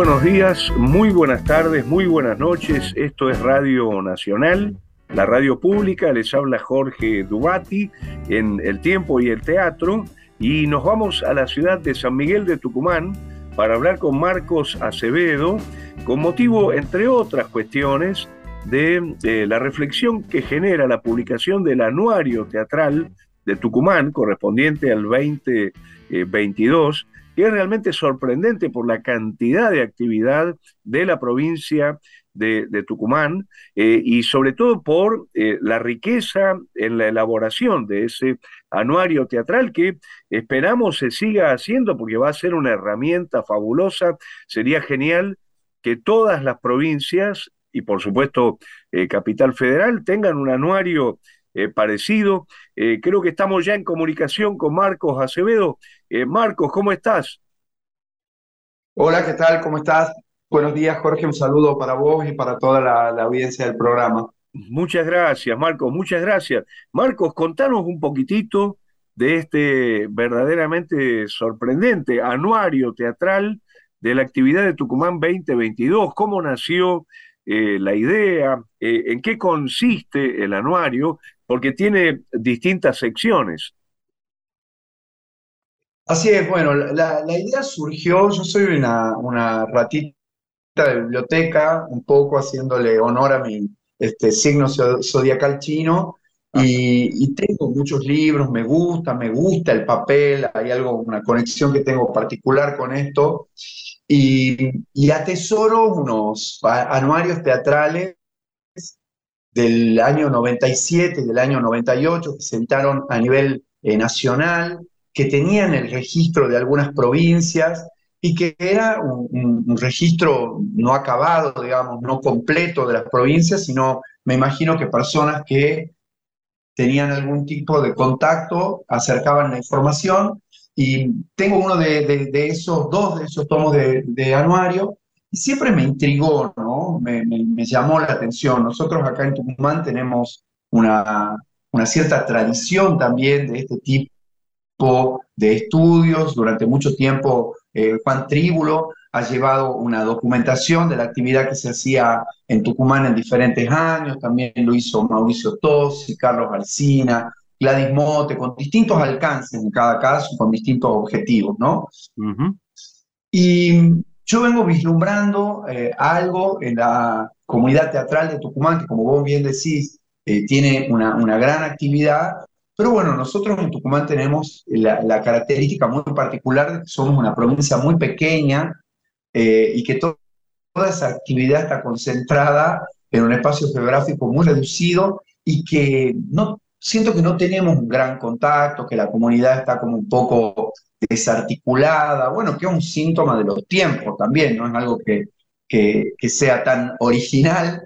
buenos días, muy buenas tardes, muy buenas noches. Esto es Radio Nacional, la radio pública. Les habla Jorge Dubati en El Tiempo y el Teatro. Y nos vamos a la ciudad de San Miguel de Tucumán para hablar con Marcos Acevedo, con motivo, entre otras cuestiones, de, la reflexión que genera la publicación del anuario teatral de Tucumán, correspondiente al 2022, que es realmente sorprendente por la cantidad de actividad de la provincia de, Tucumán eh, y sobre todo por eh, la riqueza en la elaboración de ese anuario teatral que esperamos se siga haciendo porque va a ser una herramienta fabulosa. Sería genial que todas las provincias y por supuesto eh, Capital Federal tengan un anuario parecido. creo que estamos ya en comunicación con Marcos Acevedo. Marcos, ¿cómo estás? Hola, ¿qué tal? ¿Cómo estás? Buenos días, Jorge. Un saludo para vos y para toda la, audiencia del programa. Muchas gracias, Marcos. Muchas gracias. Marcos, contanos un poquitito de este verdaderamente sorprendente anuario teatral de la actividad de Tucumán 2022. ¿Cómo nació eh, la idea? Eh, ¿En qué consiste el anuario? Porque tiene distintas secciones. Así es, bueno, la, idea surgió, yo soy una, una ratita de biblioteca, un poco haciéndole honor a mi este, signo zodiacal chino, y, tengo muchos libros, me gusta, me gusta el papel, hay algo, una conexión que tengo particular con esto, y, y atesoro unos anuarios teatrales del año 97, del año 98, que se sentaron a nivel eh, nacional, que tenían el registro de algunas provincias y que era un, registro no acabado, digamos, no completo de las provincias, sino me imagino que personas que tenían algún tipo de contacto acercaban la información y tengo uno de, esos, dos de esos tomos de, anuario y siempre me intrigó, ¿no? Me, llamó la atención. Nosotros acá en Tucumán tenemos una, una cierta tradición también de este tipo de estudios. Durante mucho tiempo, eh, Juan Tríbulo ha llevado una documentación de la actividad que se hacía en Tucumán en diferentes años. También lo hizo Mauricio Tosi, Carlos Alcina, Gladys con distintos alcances en cada caso, con distintos objetivos, ¿no? Y yo vengo vislumbrando eh, algo en la comunidad teatral de Tucumán, que como vos bien decís, eh, tiene una, una gran actividad, pero bueno, nosotros en Tucumán tenemos la, característica muy particular de que somos una provincia muy pequeña eh, y que toda esa actividad está concentrada en un espacio geográfico muy reducido y que no, siento que no tenemos un gran contacto, que la comunidad está como un poco desarticulada, bueno, que es un síntoma de los tiempos también, no es algo que, que, sea tan original,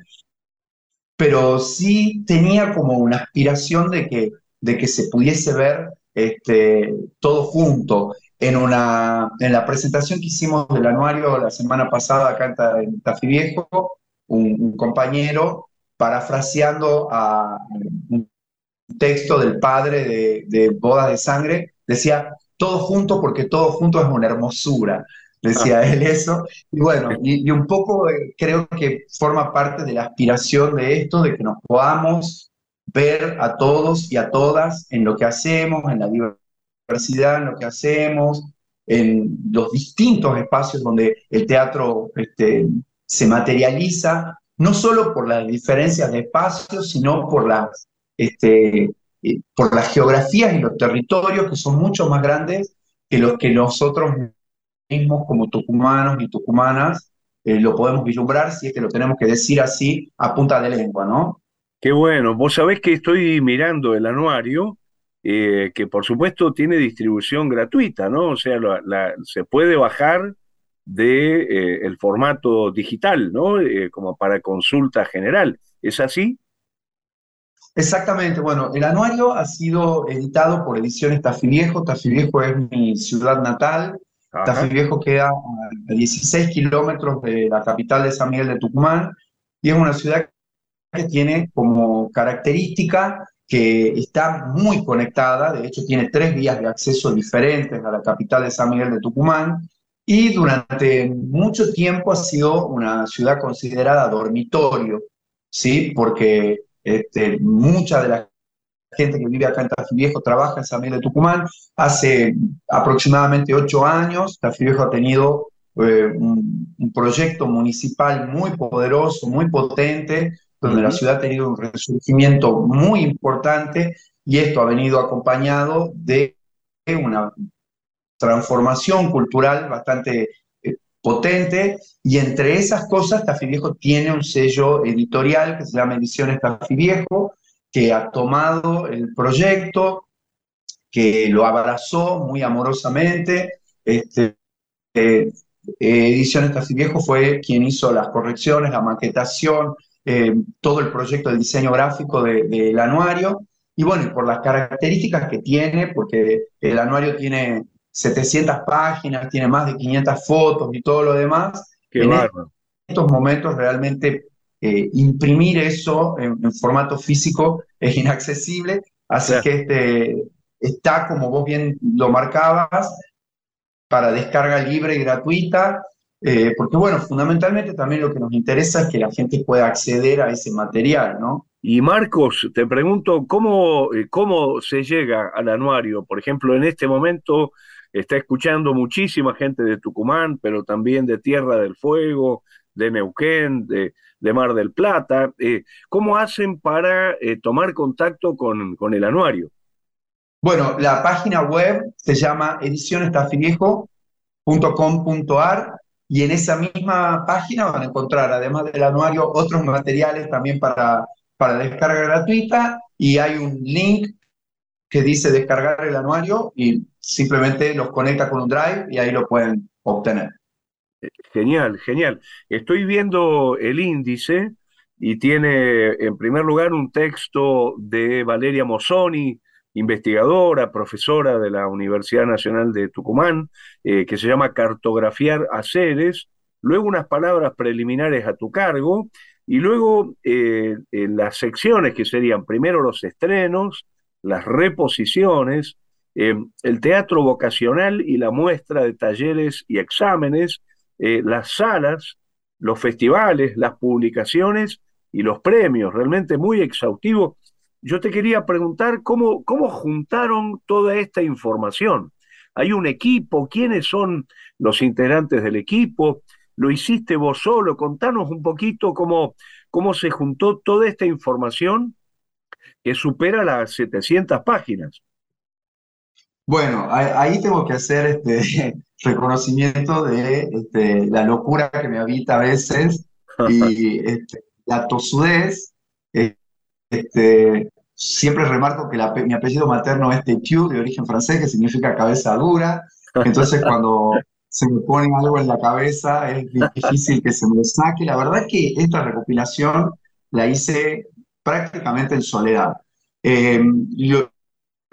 pero sí tenía como una aspiración de que de que se pudiese ver este, todo junto. En, una, en la presentación que hicimos del anuario la semana pasada acá en, Tafí Viejo, un, compañero, parafraseando a un texto del padre de, de Bodas de Sangre, decía, todo junto porque todo junto es una hermosura decía ah. él eso. Y bueno, y, un poco eh, creo que forma parte de la aspiración de esto, de que nos podamos ver a todos y a todas en lo que hacemos, en la diversidad, en lo que hacemos, en los distintos espacios donde el teatro este, se materializa, no solo por las diferencias de espacios, sino por las, este, eh, por las geografías y los territorios que son mucho más grandes que los que nosotros mismos como tucumanos y tucumanas eh, lo podemos vislumbrar, si es que lo tenemos que decir así a punta de lengua, ¿no? Qué bueno, vos sabés que estoy mirando el anuario, eh, que por supuesto tiene distribución gratuita, ¿no? O sea, se puede bajar de el formato digital, ¿no? Como para consulta general. ¿Es así? Exactamente, bueno, el anuario ha sido editado por Ediciones Tafiliejo. Tafiliejo es mi ciudad natal. Tafiliejo queda a 16 kilómetros de la capital de San Miguel de Tucumán y es una ciudad que tiene como característica que está muy conectada, de hecho tiene tres vías de acceso diferentes a la capital de San Miguel de Tucumán, y durante mucho tiempo ha sido una ciudad considerada dormitorio, ¿sí? Porque este, mucha de la gente que vive acá en Tafí Viejo trabaja en San Miguel de Tucumán. Hace aproximadamente ocho años, Tafí Viejo ha tenido eh, un, proyecto municipal muy poderoso, muy potente, donde la ciudad ha tenido un resurgimiento muy importante y esto ha venido acompañado de una transformación cultural bastante potente y entre esas cosas Tafí Viejo tiene un sello editorial que se llama Ediciones Tafí Viejo, que ha tomado el proyecto, que lo abrazó muy amorosamente. Este, eh, Ediciones Tafí Viejo fue quien hizo las correcciones, la maquetación, eh, todo el proyecto del diseño gráfico del anuario. Y bueno, por las características que tiene, porque el anuario tiene 700 páginas, tiene más de 500 fotos y todo lo demás. en estos momentos realmente eh, imprimir eso en, formato físico es inaccesible, así que este, está, como vos bien lo marcabas, para descarga libre y gratuita, eh, porque bueno, fundamentalmente también lo que nos interesa es que la gente pueda acceder a ese material, ¿no? Y Marcos, te pregunto, ¿cómo, eh, cómo se llega al anuario? Por ejemplo, en este momento está escuchando muchísima gente de Tucumán, pero también de Tierra del Fuego, de Neuquén, de, Mar del Plata. Eh, ¿Cómo hacen para eh, tomar contacto con, con, el anuario? Bueno, la página web se llama edicionestafiviejo.com.ar y en esa misma página van a encontrar, además del anuario, otros materiales también para, para descarga gratuita y hay un link que dice descargar el anuario y simplemente los conecta con un drive y ahí lo pueden obtener. Genial, genial. Estoy viendo el índice y tiene en primer lugar un texto de Valeria Mozzoni, investigadora, profesora de la Universidad Nacional de Tucumán, eh, que se llama Cartografiar Haceres, luego unas palabras preliminares a tu cargo, y luego eh, las secciones que serían primero los estrenos, las reposiciones, eh, el teatro vocacional y la muestra de talleres y exámenes, eh, las salas, los festivales, las publicaciones y los premios, realmente muy exhaustivo. Yo te quería preguntar cómo, cómo juntaron toda esta información. ¿Hay un equipo? ¿Quiénes son los integrantes del equipo? ¿Lo hiciste vos solo? Contanos un poquito cómo, cómo se juntó toda esta información que supera las 700 páginas. Bueno, ahí tengo que hacer este reconocimiento de este, la locura que me habita a veces y este, la tosudez. Este, siempre remarco que mi apellido materno es Tetiu, de origen francés, que significa cabeza dura. Entonces, cuando se me pone algo en la cabeza, es difícil que se me lo saque. La verdad es que esta recopilación la hice prácticamente en soledad. Eh,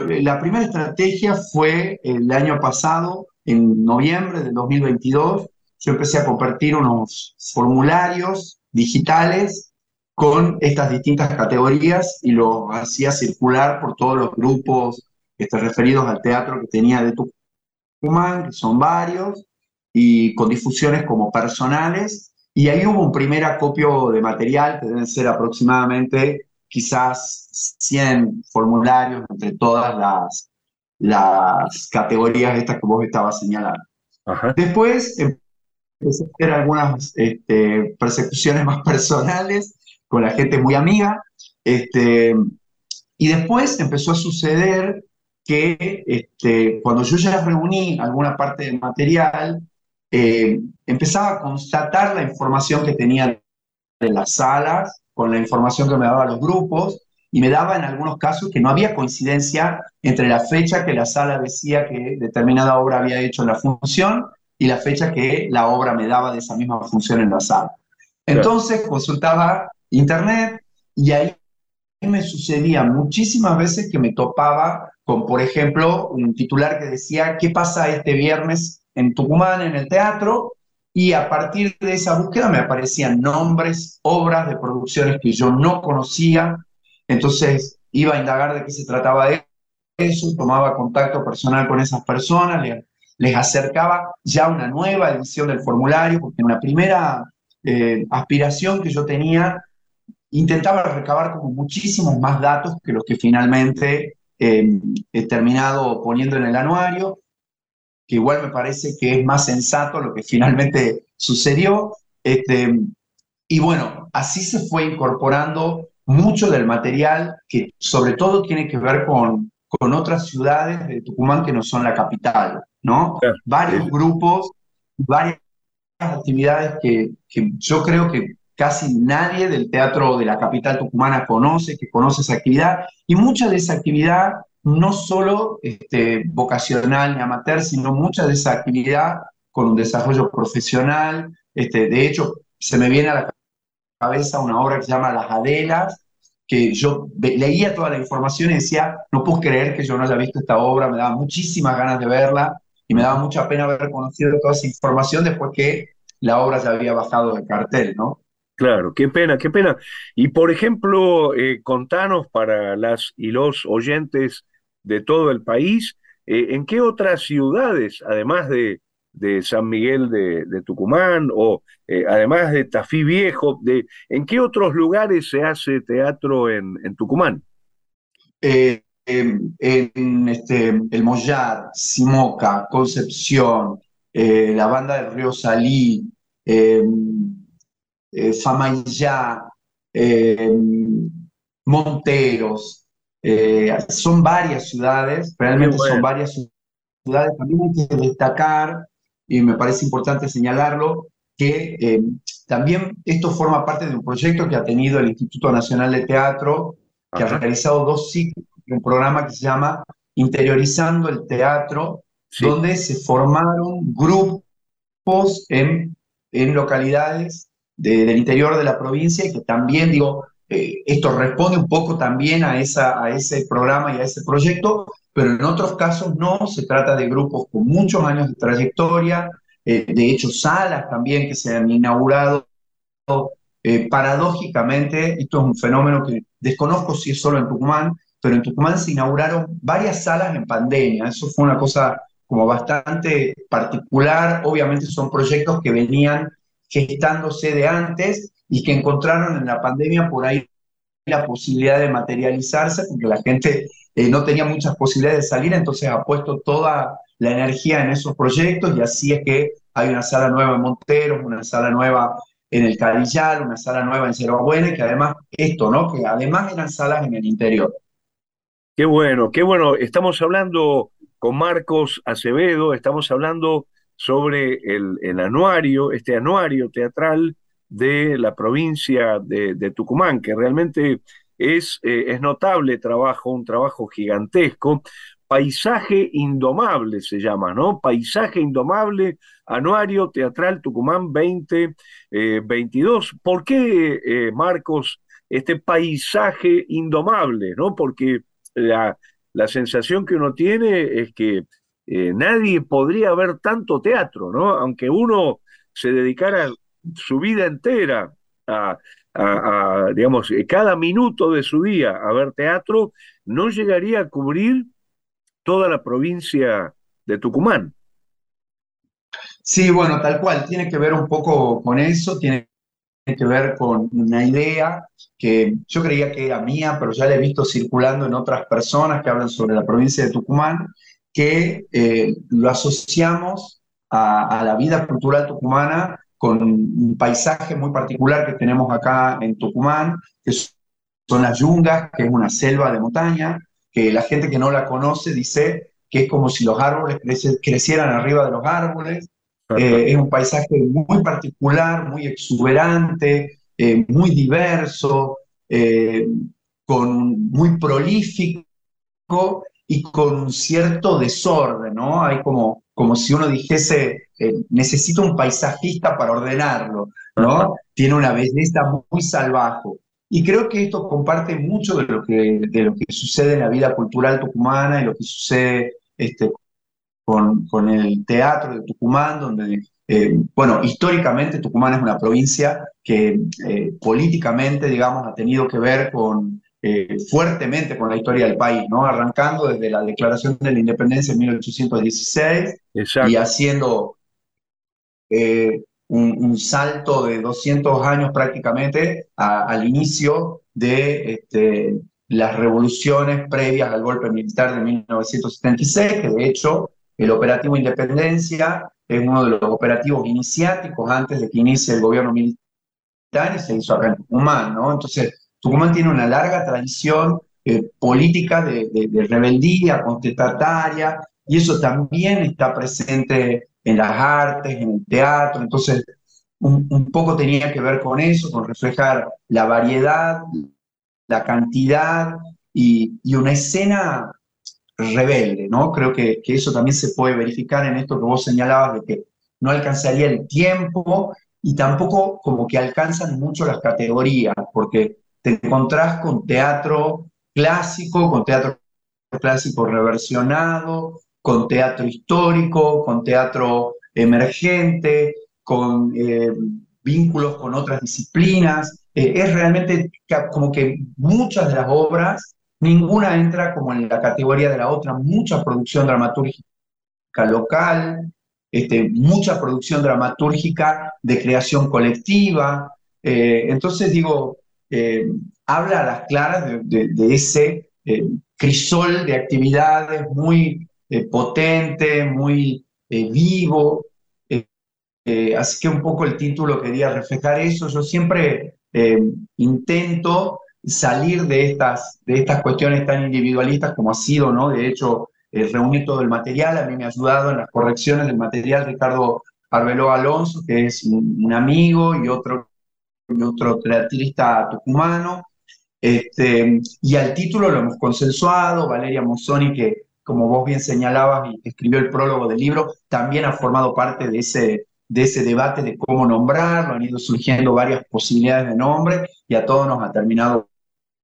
la primera estrategia fue el año pasado, en noviembre del 2022, yo empecé a compartir unos formularios digitales con estas distintas categorías y lo hacía circular por todos los grupos este, referidos al teatro que tenía de Tucumán, que son varios, y con difusiones como personales. Y ahí hubo un primer acopio de material, que deben ser aproximadamente quizás 100 formularios entre todas las, las categorías estas que vos estabas señalando. Después empecé a hacer algunas este, persecuciones más personales con la gente muy amiga. Este, y después empezó a suceder que este, cuando yo ya reuní alguna parte del material, eh, empezaba a constatar la información que tenía de las salas con la información que me daba los grupos y me daba en algunos casos que no había coincidencia entre la fecha que la sala decía que determinada obra había hecho la función y la fecha que la obra me daba de esa misma función en la sala. Entonces consultaba internet y ahí me sucedía muchísimas veces que me topaba con, por ejemplo, un titular que decía, ¿qué pasa este viernes en Tucumán en el teatro? Y a partir de esa búsqueda me aparecían nombres, obras de producciones que yo no conocía, entonces iba a indagar de qué se trataba de eso, tomaba contacto personal con esas personas, les acercaba ya una nueva edición del formulario, porque en una primera eh, aspiración que yo tenía, intentaba recabar como muchísimos más datos que los que finalmente eh, he terminado poniendo en el anuario, que igual me parece que es más sensato lo que finalmente sucedió. Este, y bueno, así se fue incorporando mucho del material que sobre todo tiene que ver con, con otras ciudades de Tucumán que no son la capital, ¿no? Varios grupos, varias actividades que, que, yo creo que casi nadie del teatro de la capital tucumana conoce, que conoce esa actividad, y mucha de esa actividad, no solo este, vocacional ni amateur, sino mucha de esa actividad con un desarrollo profesional. Este, de hecho, se me viene a la cabeza una obra que se llama Las Adelas, que yo leía toda la información y decía, no puedo creer que yo no haya visto esta obra, me daba muchísimas ganas de verla y me daba mucha pena haber conocido toda esa información después que la obra ya había bajado del cartel, ¿no? Claro, qué pena, qué pena. Y por ejemplo, eh, contanos para las y los oyentes de todo el país, eh, ¿en qué otras ciudades, además de, de San Miguel de, Tucumán o eh, además de Tafí Viejo, de, ¿en qué otros lugares se hace teatro en, Tucumán? Eh, en, este, El Mollar, Simoca, Concepción, la banda del Río Salí, Famayá, Monteros, son varias ciudades, realmente son varias ciudades. También hay que destacar y me parece importante señalarlo, que eh, también esto forma parte de un proyecto que ha tenido el Instituto Nacional de Teatro, que ha realizado dos ciclos, un programa que se llama Interiorizando el Teatro, donde se formaron grupos en, en localidades del interior de la provincia y que también, digo, eh, esto responde un poco también a, ese programa y a ese proyecto, pero en otros casos no, se trata de grupos con muchos años de trayectoria, eh, de hecho salas también que se han inaugurado. Eh, paradójicamente, esto es un fenómeno que desconozco si es solo en Tucumán, pero en Tucumán se inauguraron varias salas en pandemia, eso fue una cosa como bastante particular, obviamente son proyectos que venían gestándose de antes y que encontraron en la pandemia por ahí la posibilidad de materializarse, porque la gente eh, no tenía muchas posibilidades de salir, entonces ha puesto toda la energía en esos proyectos y así es que hay una sala nueva en Monteros, una sala nueva en el Carillal, una sala nueva en Cerro Buena, que además esto, ¿no? Que además eran salas en el interior. Qué bueno, qué bueno. Estamos hablando con Marcos Acevedo, estamos hablando sobre el, el anuario, este anuario teatral de la provincia de, Tucumán, que realmente es, eh, es notable trabajo, un trabajo gigantesco. Paisaje Indomable se llama, ¿no? Paisaje Indomable, Anuario Teatral Tucumán 2022. Eh, ¿Por qué, eh, Marcos, este paisaje indomable, ¿no? Porque la, la sensación que uno tiene es que nadie podría ver tanto teatro, ¿no? Aunque uno se dedicara su vida entera a, digamos, eh, cada minuto de su día a ver teatro, no llegaría a cubrir toda la provincia de Tucumán. Sí, bueno, tal cual, tiene que ver un poco con eso, tiene que ver con una idea que yo creía que era mía, pero ya la he visto circulando en otras personas que hablan sobre la provincia de Tucumán, que eh, lo asociamos a, la vida cultural tucumana con un paisaje muy particular que tenemos acá en Tucumán, que son las yungas, que es una selva de montaña, que la gente que no la conoce dice que es como si los árboles crecieran arriba de los árboles. Eh, es un paisaje muy particular, muy exuberante, eh, muy diverso, eh, con, muy prolífico y con un cierto desorden, ¿no? Hay como, como si uno dijese, eh, necesito un paisajista para ordenarlo, ¿no? Tiene una belleza muy salvaje. Y creo que esto comparte mucho de lo que, de lo que sucede en la vida cultural tucumana y lo que sucede este, con, con el teatro de Tucumán, donde, eh, bueno, históricamente Tucumán es una provincia que eh, políticamente, digamos, ha tenido que ver con eh, fuertemente con la historia del país, ¿no? Arrancando desde la Declaración de la Independencia en 1816 y haciendo eh, un, salto de 200 años prácticamente al inicio de este, las revoluciones previas al golpe militar de 1976, que de hecho el operativo Independencia es uno de los operativos iniciáticos antes de que inicie el gobierno militar y se hizo acá en Tucumán, ¿no? Entonces, Tucumán tiene una larga tradición eh, política de, de, rebeldía contestataria, y eso también está presente en las artes, en el teatro, entonces un, un, poco tenía que ver con eso, con reflejar la variedad, la cantidad y, y una escena rebelde, ¿no? Creo que, que, eso también se puede verificar en esto que vos señalabas de que no alcanzaría el tiempo y tampoco como que alcanzan mucho las categorías, porque te encontrás con teatro clásico, con teatro clásico reversionado, con teatro histórico, con teatro emergente, con eh, vínculos con otras disciplinas. Eh, es realmente como que muchas de las obras, ninguna entra como en la categoría de la otra, mucha producción dramatúrgica local, este, mucha producción dramatúrgica de creación colectiva. Eh, entonces digo, habla a las claras de, ese crisol de actividades muy eh, potente, muy eh, vivo. Eh, así que un poco el título quería reflejar eso. Yo siempre intento salir de estas, de estas cuestiones tan individualistas como ha sido, ¿no? De hecho, reunir todo el material. A mí me ha ayudado en las correcciones del material Ricardo Arbeló Alonso, que es un, amigo y otro, otro teatrista tucumano. Este, y al título lo hemos consensuado, Valeria Mozzoni, que como vos bien señalabas y escribió el prólogo del libro, también ha formado parte de ese, de ese debate de cómo nombrarlo, han ido surgiendo varias posibilidades de nombre y a todos nos ha terminado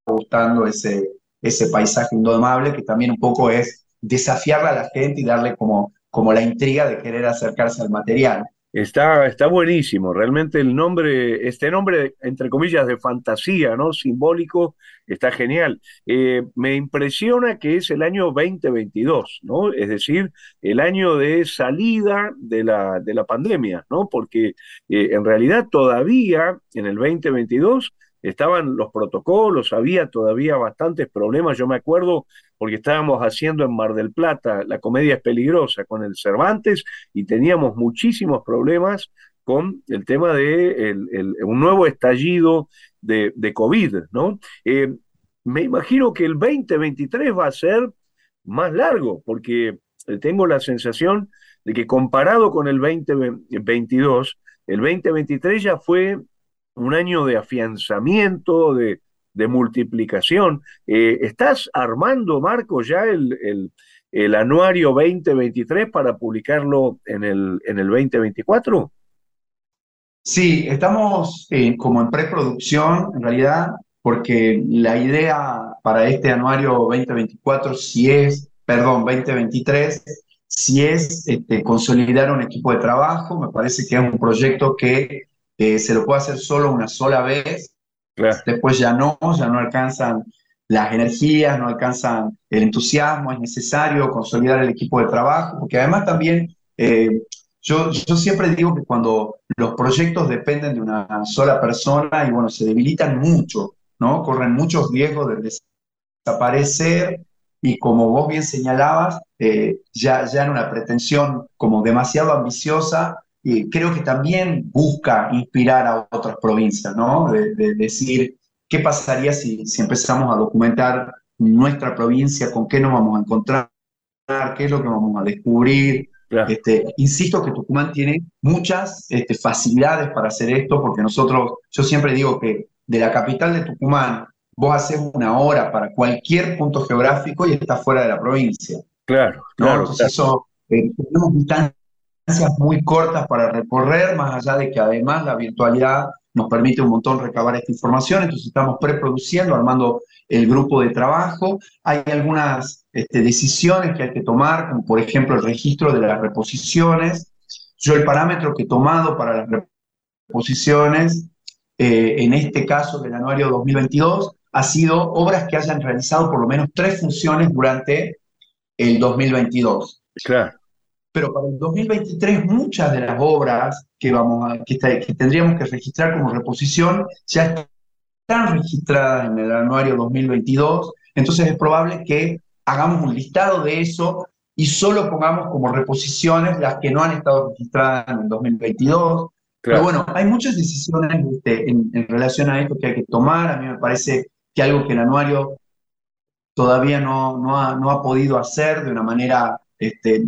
gustando ese, ese paisaje indomable que también un poco es desafiarle a la gente y darle como, como la intriga de querer acercarse al material. Está, está buenísimo, realmente el nombre, este nombre, entre comillas, de fantasía, ¿no? Simbólico, está genial. Eh, me impresiona que es el año 2022, ¿no? Es decir, el año de salida de la, de la pandemia, ¿no? Porque eh, en realidad todavía en el 2022 estaban los protocolos, había todavía bastantes problemas. Yo me acuerdo porque estábamos haciendo en Mar del Plata la comedia es peligrosa con el Cervantes y teníamos muchísimos problemas con el tema de un nuevo estallido de, COVID, ¿no? Eh, me imagino que el 2023 va a ser más largo, porque tengo la sensación de que comparado con el 2022, el 2023 ya fue un año de afianzamiento, de, multiplicación. Eh, ¿Estás armando, Marco, ya el, el, anuario 2023 para publicarlo en el, en el 2024? Sí, estamos eh, como en preproducción, en realidad, porque la idea para este anuario 2024, si es, perdón, 2023, si es este, consolidar un equipo de trabajo, me parece que es un proyecto que eh, se lo puede hacer solo una sola vez, después ya no, ya no alcanzan las energías, no alcanzan el entusiasmo, es necesario consolidar el equipo de trabajo, porque además también eh, yo, yo siempre digo que cuando los proyectos dependen de una sola persona y bueno, se debilitan mucho, ¿no? Corren muchos riesgos de desaparecer y como vos bien señalabas, eh, ya, ya en una pretensión como demasiado ambiciosa, creo que también busca inspirar a otras provincias, ¿no? De, decir, ¿qué pasaría si, si empezamos a documentar nuestra provincia, con qué nos vamos a encontrar, qué es lo que vamos a descubrir? Este, insisto que Tucumán tiene muchas este, facilidades para hacer esto, porque nosotros, yo siempre digo que de la capital de Tucumán, vos haces una hora para cualquier punto geográfico y estás fuera de la provincia. Claro, claro. Entonces eso, eh, tenemos muy cortas para recorrer, más allá de que además la virtualidad nos permite un montón recabar esta información, entonces estamos preproduciendo, armando el grupo de trabajo. Hay algunas este, decisiones que hay que tomar, como por ejemplo el registro de las reposiciones. Yo el parámetro que he tomado para las reposiciones, eh, en este caso del anuario 2022, ha sido obras que hayan realizado por lo menos tres funciones durante el 2022. Claro. Pero para el 2023 muchas de las obras que, vamos a, que, que tendríamos que registrar como reposición ya están registradas en el anuario 2022, entonces es probable que hagamos un listado de eso y solo pongamos como reposiciones las que no han estado registradas en el 2022. Pero bueno, hay muchas decisiones este, en, relación a esto que hay que tomar. A mí me parece que algo que el anuario todavía no, no, ha, no ha podido hacer de una manera este,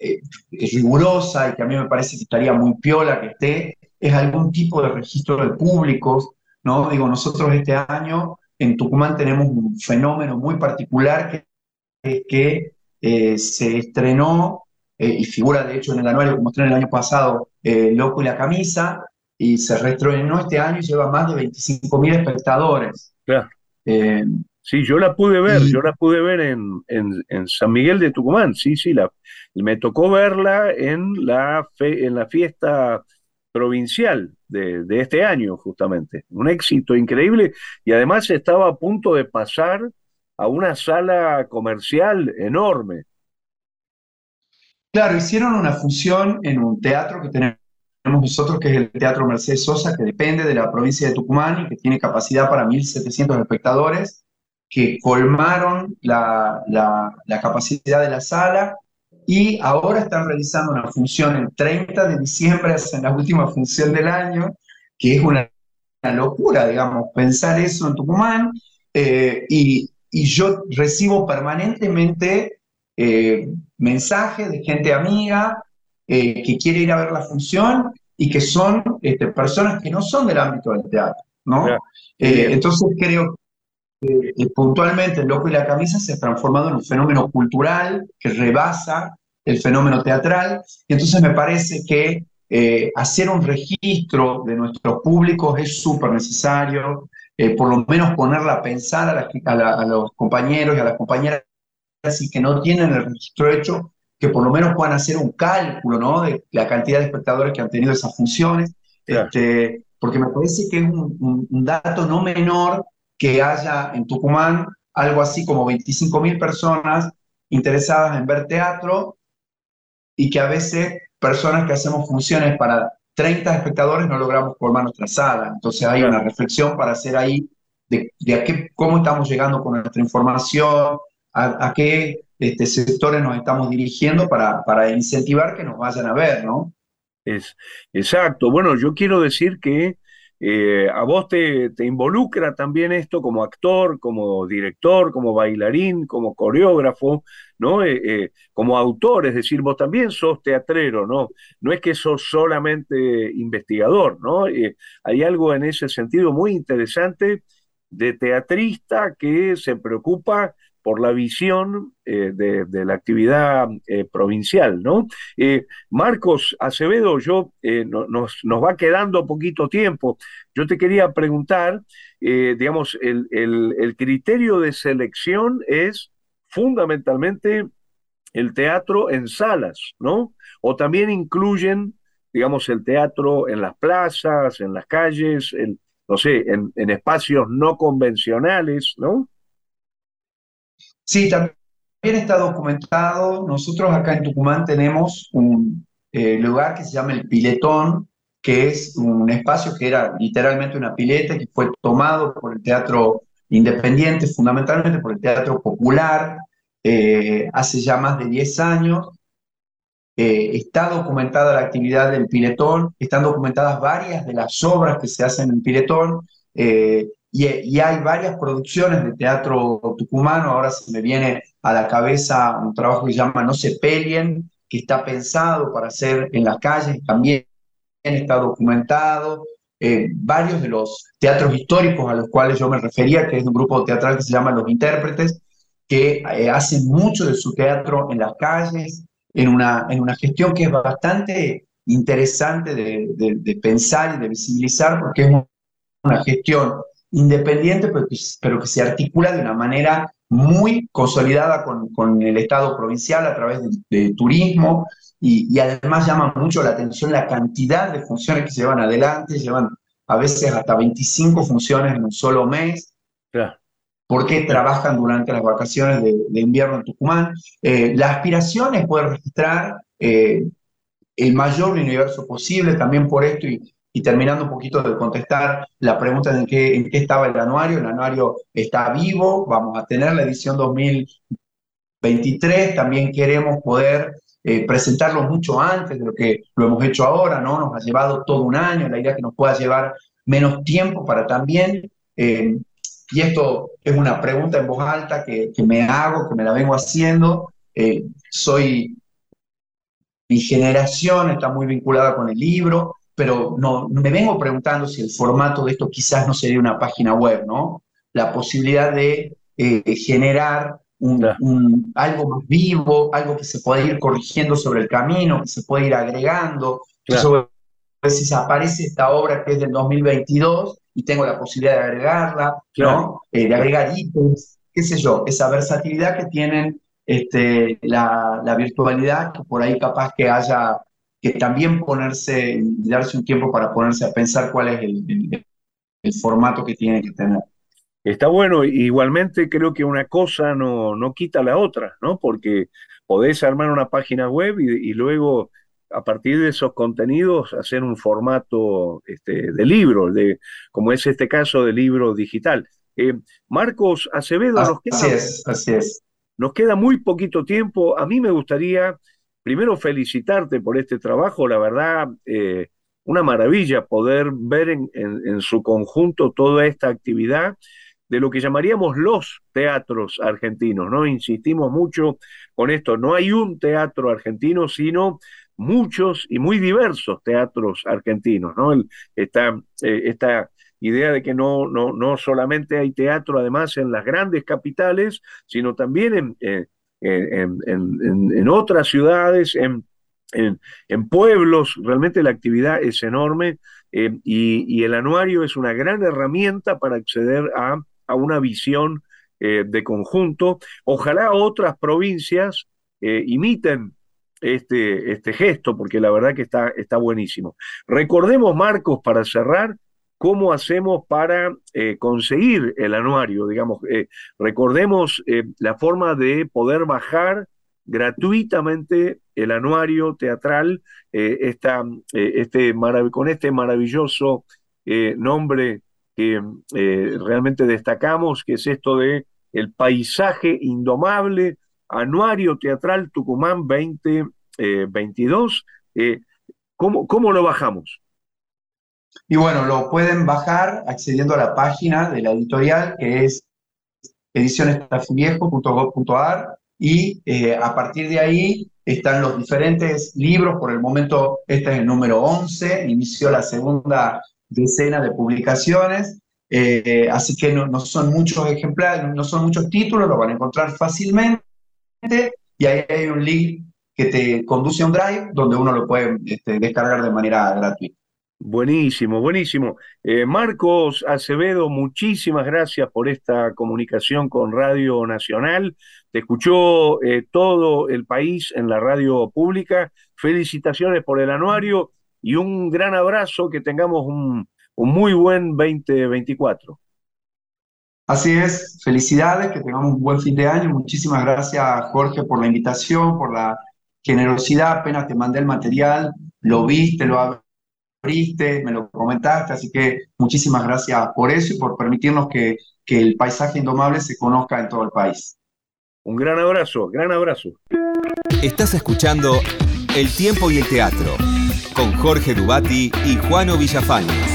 eh, rigurosa y que a mí me parece que estaría muy piola que esté, es algún tipo de registro de públicos, ¿no? Digo, nosotros este año en Tucumán tenemos un fenómeno muy particular que que eh, se estrenó eh, y figura de hecho en el anuario que mostré el año pasado, eh, Loco y la camisa, y se reestrenó este año y lleva más de 25 mil espectadores. Claro. Sí, yo la pude ver, yo la pude ver en, en, San Miguel de Tucumán, sí, sí, la, me tocó verla en la, fe, en la fiesta provincial de, de, este año, justamente. Un éxito increíble y además estaba a punto de pasar a una sala comercial enorme. Claro, hicieron una función en un teatro que tenemos nosotros, que es el Teatro Mercedes Sosa, que depende de la provincia de Tucumán y que tiene capacidad para 1.700 espectadores, que colmaron la, la, capacidad de la sala y ahora están realizando una función el 30 de diciembre, en la última función del año, que es una, locura, digamos, pensar eso en Tucumán. Eh, y, y yo recibo permanentemente eh, mensajes de gente amiga eh, que quiere ir a ver la función y que son este, personas que no son del ámbito del teatro, ¿no? Eh, entonces creo que puntualmente el loco y la camisa se ha transformado en un fenómeno cultural que rebasa el fenómeno teatral. Y entonces me parece que hacer un registro de nuestros públicos es súper necesario, eh, por lo menos ponerla a pensar a, los compañeros y a las compañeras y que no tienen el registro hecho, que por lo menos puedan hacer un cálculo ¿no? de la cantidad de espectadores que han tenido esas funciones, este, porque me parece que es un, dato no menor que haya en Tucumán algo así como 25.000 personas interesadas en ver teatro y que a veces personas que hacemos funciones para 30 espectadores no logramos colmar nuestra sala. Entonces hay una reflexión para hacer ahí de, a qué, cómo estamos llegando con nuestra información, a, qué este, sectores nos estamos dirigiendo para, para incentivar que nos vayan a ver, ¿no? Es, exacto. Bueno, yo quiero decir que eh, a vos te, te, involucra también esto como actor, como director, como bailarín, como coreógrafo, ¿no? Eh, eh, como autor, es decir, vos también sos teatrero, ¿no? No es que sos solamente investigador, ¿no? hay algo en ese sentido muy interesante de teatrista que se preocupa por la visión eh, de, la actividad eh, provincial, ¿no? Eh, Marcos Acevedo, yo nos, nos, va quedando poquito tiempo. Yo te quería preguntar, digamos, el, el, criterio de selección es fundamentalmente el teatro en salas, ¿no? O también incluyen, digamos, el teatro en las plazas, en las calles, no sé, en espacios no convencionales, ¿no? Sí, también está documentado. Nosotros acá en Tucumán tenemos un eh, lugar que se llama el Piletón, que es un espacio que era literalmente una pileta que fue tomado por el teatro independiente, fundamentalmente por el teatro popular, eh, hace ya más de 10 años. Eh, está documentada la actividad del Piletón, están documentadas varias de las obras que se hacen en Piletón. Y, hay varias producciones de teatro tucumano, ahora se me viene a la cabeza un trabajo que se llama No se peleen, que está pensado para hacer en las calles, también está documentado. Eh, varios de los teatros históricos a los cuales yo me refería, que es un grupo teatral que se llama Los Intérpretes, que eh, hacen mucho de su teatro en las calles, en una, en una gestión que es bastante interesante de, de pensar y de visibilizar, porque es una gestión independiente, pero que, se articula de una manera muy consolidada con, el Estado provincial a través de, turismo y, además llama mucho la atención la cantidad de funciones que se llevan adelante, llevan a veces hasta 25 funciones en un solo mes. Claro. Porque trabajan durante las vacaciones de, invierno en Tucumán. Eh, la aspiración es poder registrar eh, el mayor universo posible, también por esto, y, terminando un poquito de contestar la pregunta de en qué, en qué estaba el anuario, el anuario está vivo, vamos a tener la edición 2023, también queremos poder eh, presentarlo mucho antes de lo que lo hemos hecho ahora, ¿no? Nos ha llevado todo un año, la idea es que nos pueda llevar menos tiempo para también, eh, y esto es una pregunta en voz alta que, me hago, que me la vengo haciendo, eh, soy, mi generación está muy vinculada con el libro, pero no, me vengo preguntando si el formato de esto quizás no sería una página web, ¿no? La posibilidad de generar un, algo más vivo, algo que se puede ir corrigiendo sobre el camino, que se puede ir agregando. Claro. si aparece esta obra que es del 2022 y tengo la posibilidad de agregarla, ¿no? Eh, de agregar ítems, qué sé yo, esa versatilidad que tienen este, la, la, virtualidad, que por ahí capaz que haya que también ponerse, darse un tiempo para ponerse a pensar cuál es el, el formato que tiene que tener. Está bueno, igualmente creo que una cosa no, no quita la otra, ¿no? Porque podés armar una página web y, luego a partir de esos contenidos hacer un formato este, de libro, de, como es este caso de libro digital. Eh, Marcos Acevedo, nos queda, así es, así es. Nos queda muy poquito tiempo. A mí me gustaría primero felicitarte por este trabajo, la verdad, eh, una maravilla poder ver en, su conjunto toda esta actividad de lo que llamaríamos los teatros argentinos, ¿no? Insistimos mucho con esto, no hay un teatro argentino, sino muchos y muy diversos teatros argentinos, ¿no? esta, eh, esta idea de que no, no, no solamente hay teatro además en las grandes capitales, sino también en, eh, en, otras ciudades, en, pueblos, realmente la actividad es enorme eh, y, y, el anuario es una gran herramienta para acceder a a una visión eh, de conjunto. Ojalá otras provincias eh, imiten este, este gesto, porque la verdad que está, está buenísimo. Recordemos, Marcos, para cerrar, cómo hacemos para eh, conseguir el anuario, digamos, recordemos la forma de poder bajar gratuitamente el anuario teatral esta, este con este maravilloso nombre que eh, realmente destacamos, que es esto de el paisaje indomable, anuario teatral Tucumán 2022. Eh, eh, ¿cómo, ¿Cómo lo bajamos? Y bueno, lo pueden bajar accediendo a la página de la editorial, que es edicionestafviejo.gov.ar, y a partir de ahí están los diferentes libros. Por el momento, este es el número 11, inició la segunda decena de publicaciones, eh, así que no, son muchos ejemplares, no son muchos títulos, lo van a encontrar fácilmente y ahí hay un link que te conduce a un drive donde uno lo puede este, descargar de manera gratuita. Buenísimo, buenísimo. Eh, Marcos Acevedo, muchísimas gracias por esta comunicación con Radio Nacional. Te escuchó eh, todo el país en la radio pública. Felicitaciones por el anuario y un gran abrazo, que tengamos un, muy buen 2024. Así es, felicidades, que tengamos un buen fin de año. Muchísimas gracias, Jorge, por la invitación, por la generosidad. Apenas te mandé el material, lo viste, lo abriste, me lo comentaste, así que muchísimas gracias por eso y por permitirnos que, que el paisaje indomable se conozca en todo el país. Un gran abrazo, gran abrazo. Estás escuchando El tiempo y el teatro con Jorge Dubati y Juano Villafañez.